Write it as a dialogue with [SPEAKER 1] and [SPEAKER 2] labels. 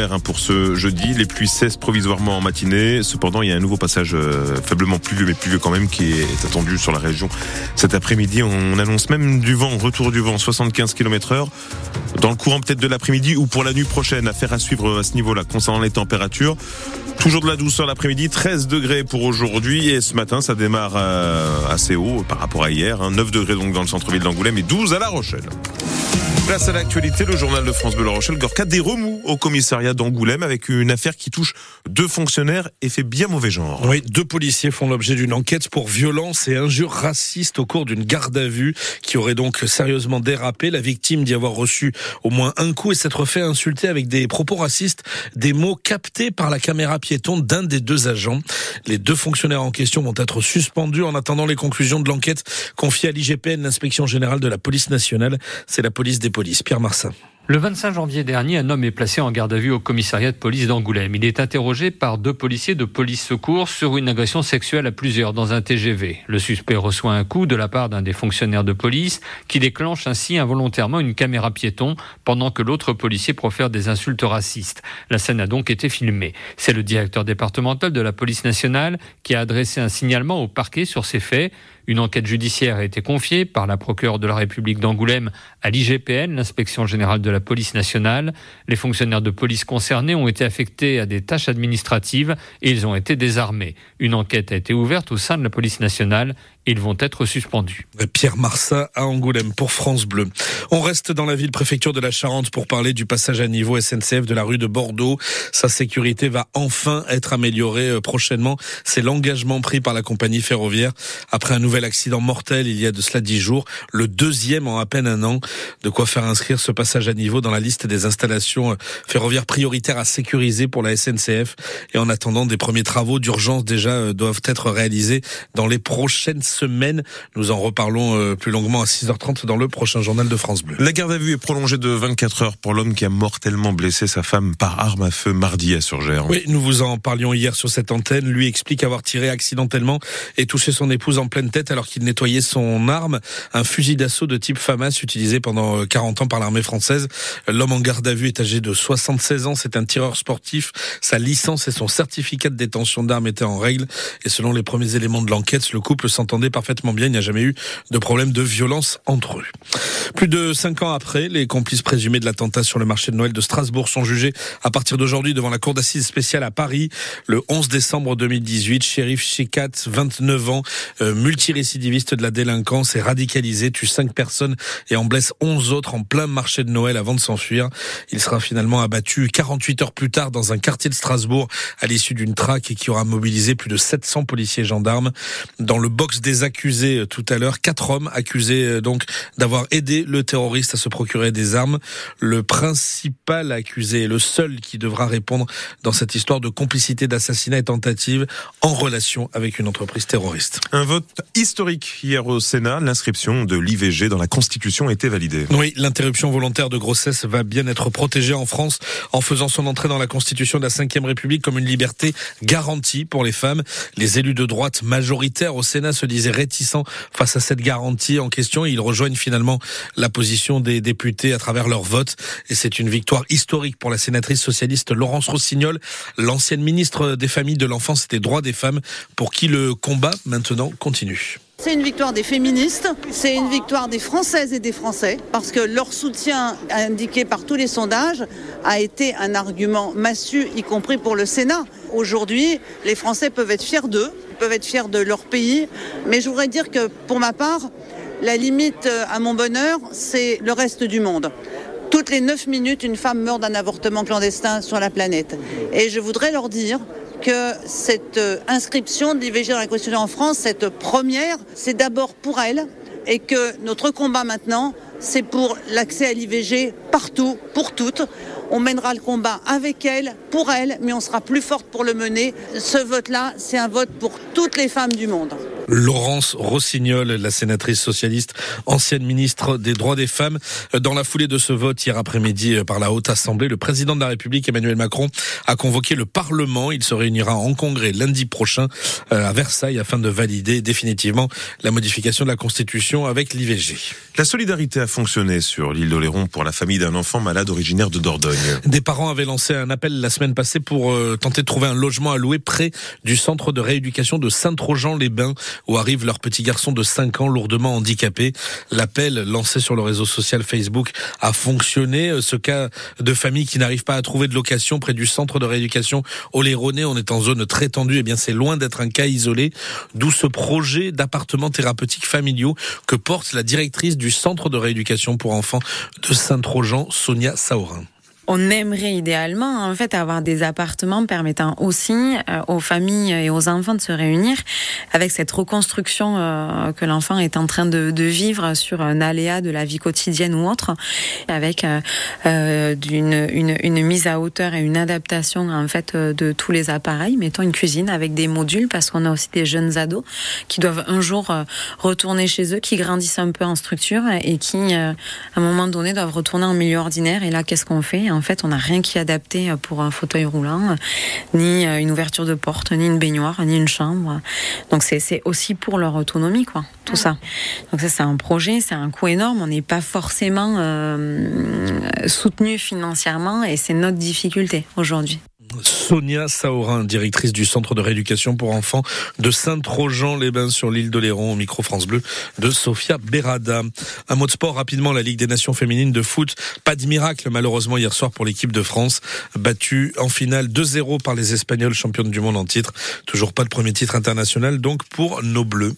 [SPEAKER 1] hein, pour ce jeudi. Les pluies cessent provisoirement en matinée. Cependant, il y a un nouveau passage euh, faiblement pluvieux, mais pluvieux quand même, qui est attendu sur la région cet après-midi. On annonce même du vent, retour du vent, 75 km heure dans le courant peut-être de l'après-midi ou pour la nuit prochaine. Affaire à suivre à ce niveau-là concernant les températures. Toujours de la douceur l'après-midi, 13 degrés pour aujourd'hui et ce matin ça démarre euh, assez haut par rapport à hier, 9 hein. degrés donc dans le centre-ville d'Angoulême et 12 à La Rochelle. Place à l'actualité, le journal de France Bleu Rochelle, Gorka, des remous au commissariat d'Angoulême avec une affaire qui touche deux fonctionnaires et fait bien mauvais genre.
[SPEAKER 2] Oui, deux policiers font l'objet d'une enquête pour violence et injures racistes au cours d'une garde à vue qui aurait donc sérieusement dérapé. La victime d'y avoir reçu au moins un coup et s'être fait insulter avec des propos racistes, des mots captés par la caméra piéton d'un des deux agents. Les deux fonctionnaires en question vont être suspendus en attendant les conclusions de l'enquête confiée à l'IGPN, l'inspection générale de la police nationale. C'est la police des police. Pierre Marsin.
[SPEAKER 3] Le 25 janvier dernier, un homme est placé en garde à vue au commissariat de police d'Angoulême. Il est interrogé par deux policiers de police secours sur une agression sexuelle à plusieurs dans un TGV. Le suspect reçoit un coup de la part d'un des fonctionnaires de police qui déclenche ainsi involontairement une caméra piéton pendant que l'autre policier profère des insultes racistes. La scène a donc été filmée. C'est le directeur départemental de la police nationale qui a adressé un signalement au parquet sur ces faits. Une enquête judiciaire a été confiée par la procureure de la République d'Angoulême à l'IGPN, l'inspection générale de la police nationale. Les fonctionnaires de police concernés ont été affectés à des tâches administratives et ils ont été désarmés. Une enquête a été ouverte au sein de la police nationale ils vont être suspendus.
[SPEAKER 2] Pierre Marsat à Angoulême pour France Bleu. On reste dans la ville-préfecture de la Charente pour parler du passage à niveau SNCF de la rue de Bordeaux. Sa sécurité va enfin être améliorée euh, prochainement. C'est l'engagement pris par la compagnie ferroviaire après un nouvel accident mortel il y a de cela dix jours, le deuxième en à peine un an. De quoi faire inscrire ce passage à niveau dans la liste des installations euh, ferroviaires prioritaires à sécuriser pour la SNCF. Et en attendant, des premiers travaux d'urgence déjà euh, doivent être réalisés dans les prochaines semaine. Nous en reparlons euh, plus longuement à 6h30 dans le prochain journal de France Bleu.
[SPEAKER 1] La garde à vue est prolongée de 24 heures pour l'homme qui a mortellement blessé sa femme par arme à feu mardi à Surgère.
[SPEAKER 2] Oui, nous vous en parlions hier sur cette antenne. Lui explique avoir tiré accidentellement et touché son épouse en pleine tête alors qu'il nettoyait son arme, un fusil d'assaut de type FAMAS utilisé pendant 40 euh, ans par l'armée française. L'homme en garde à vue est âgé de 76 ans, c'est un tireur sportif. Sa licence et son certificat de détention d'armes étaient en règle et selon les premiers éléments de l'enquête, le couple s'entendait parfaitement bien. Il n'y a jamais eu de problème de violence entre eux. Plus de cinq ans après, les complices présumés de l'attentat sur le marché de Noël de Strasbourg sont jugés à partir d'aujourd'hui devant la cour d'assises spéciale à Paris. Le 11 décembre 2018, shérif Chicat, 29 ans, euh, multirécidiviste de la délinquance, est radicalisé, tue cinq personnes et en blesse 11 autres en plein marché de Noël avant de s'enfuir. Il sera finalement abattu 48 heures plus tard dans un quartier de Strasbourg à l'issue d'une traque qui aura mobilisé plus de 700 policiers et gendarmes. Dans le box des accusés euh, tout à l'heure. Quatre hommes accusés euh, donc d'avoir aidé le terroriste à se procurer des armes. Le principal accusé, le seul qui devra répondre dans cette histoire de complicité d'assassinat et tentative en relation avec une entreprise terroriste.
[SPEAKER 1] Un vote historique hier au Sénat. L'inscription de l'IVG dans la Constitution a été validée.
[SPEAKER 2] Oui, l'interruption volontaire de grossesse va bien être protégée en France en faisant son entrée dans la Constitution de la Ve République comme une liberté garantie pour les femmes. Les élus de droite majoritaires au Sénat se disait réticent face à cette garantie en question. Ils rejoignent finalement la position des députés à travers leur vote. Et c'est une victoire historique pour la sénatrice socialiste Laurence Rossignol, l'ancienne ministre des Familles, de l'Enfance et des Droits des Femmes, pour qui le combat maintenant continue.
[SPEAKER 4] C'est une victoire des féministes, c'est une victoire des Françaises et des Français, parce que leur soutien indiqué par tous les sondages a été un argument massu, y compris pour le Sénat. Aujourd'hui, les Français peuvent être fiers d'eux, peuvent être fiers de leur pays, mais je voudrais dire que pour ma part, la limite à mon bonheur, c'est le reste du monde. Toutes les 9 minutes, une femme meurt d'un avortement clandestin sur la planète. Et je voudrais leur dire que cette euh, inscription de l'IVG dans la Constitution en France, cette première, c'est d'abord pour elle et que notre combat maintenant, c'est pour l'accès à l'IVG partout, pour toutes. On mènera le combat avec elle, pour elle, mais on sera plus forte pour le mener. Ce vote-là, c'est un vote pour toutes les femmes du monde.
[SPEAKER 2] Laurence Rossignol, la sénatrice socialiste, ancienne ministre des droits des femmes. Dans la foulée de ce vote hier après-midi par la Haute Assemblée, le président de la République, Emmanuel Macron, a convoqué le Parlement. Il se réunira en congrès lundi prochain euh, à Versailles afin de valider définitivement la modification de la Constitution avec l'IVG.
[SPEAKER 1] La solidarité a fonctionné sur l'île d'Oléron pour la famille d'un enfant malade originaire de Dordogne.
[SPEAKER 2] Des parents avaient lancé un appel la semaine passée pour euh, tenter de trouver un logement à louer près du centre de rééducation de Saint-Trojan-les-Bains où arrive leur petit garçon de 5 ans lourdement handicapé. L'appel lancé sur le réseau social Facebook a fonctionné. Ce cas de famille qui n'arrive pas à trouver de location près du centre de rééducation Oléronais, on est en zone très tendue, et eh bien c'est loin d'être un cas isolé, d'où ce projet d'appartements thérapeutiques familiaux que porte la directrice du centre de rééducation pour enfants de Saint-Trojan, Sonia Saurin
[SPEAKER 5] on aimerait idéalement en fait avoir des appartements permettant aussi euh, aux familles et aux enfants de se réunir avec cette reconstruction euh, que l'enfant est en train de, vivre sur un aléa de la vie quotidienne ou autre, avec euh, une, mise à hauteur et une adaptation en fait de tous les appareils. Mettons une cuisine avec des modules parce qu'on a aussi des jeunes ados qui doivent un jour retourner chez eux, qui grandissent un peu en structure et qui à un moment donné doivent retourner en milieu ordinaire. Et là, qu'est-ce qu'on fait fait, on n'a rien qui est adapté pour un fauteuil roulant, ni une ouverture de porte, ni une baignoire, ni une chambre. Donc c'est aussi pour leur autonomie, quoi, tout ça. Donc ça, c'est un projet, c'est un coût énorme. On n'est pas forcément euh, soutenu financièrement et c'est notre difficulté aujourd'hui.
[SPEAKER 2] Sonia Saorin, directrice du centre de rééducation pour enfants de Saint-Trojan-les-Bains sur l'île de Léron, au micro France Bleu de Sofia Berada. Un mot de sport rapidement, la Ligue des Nations féminines de foot. Pas de miracle malheureusement hier soir pour l'équipe de France, battue en finale 2-0 par les Espagnols championnes du monde en titre. Toujours pas de premier titre international donc pour nos Bleus.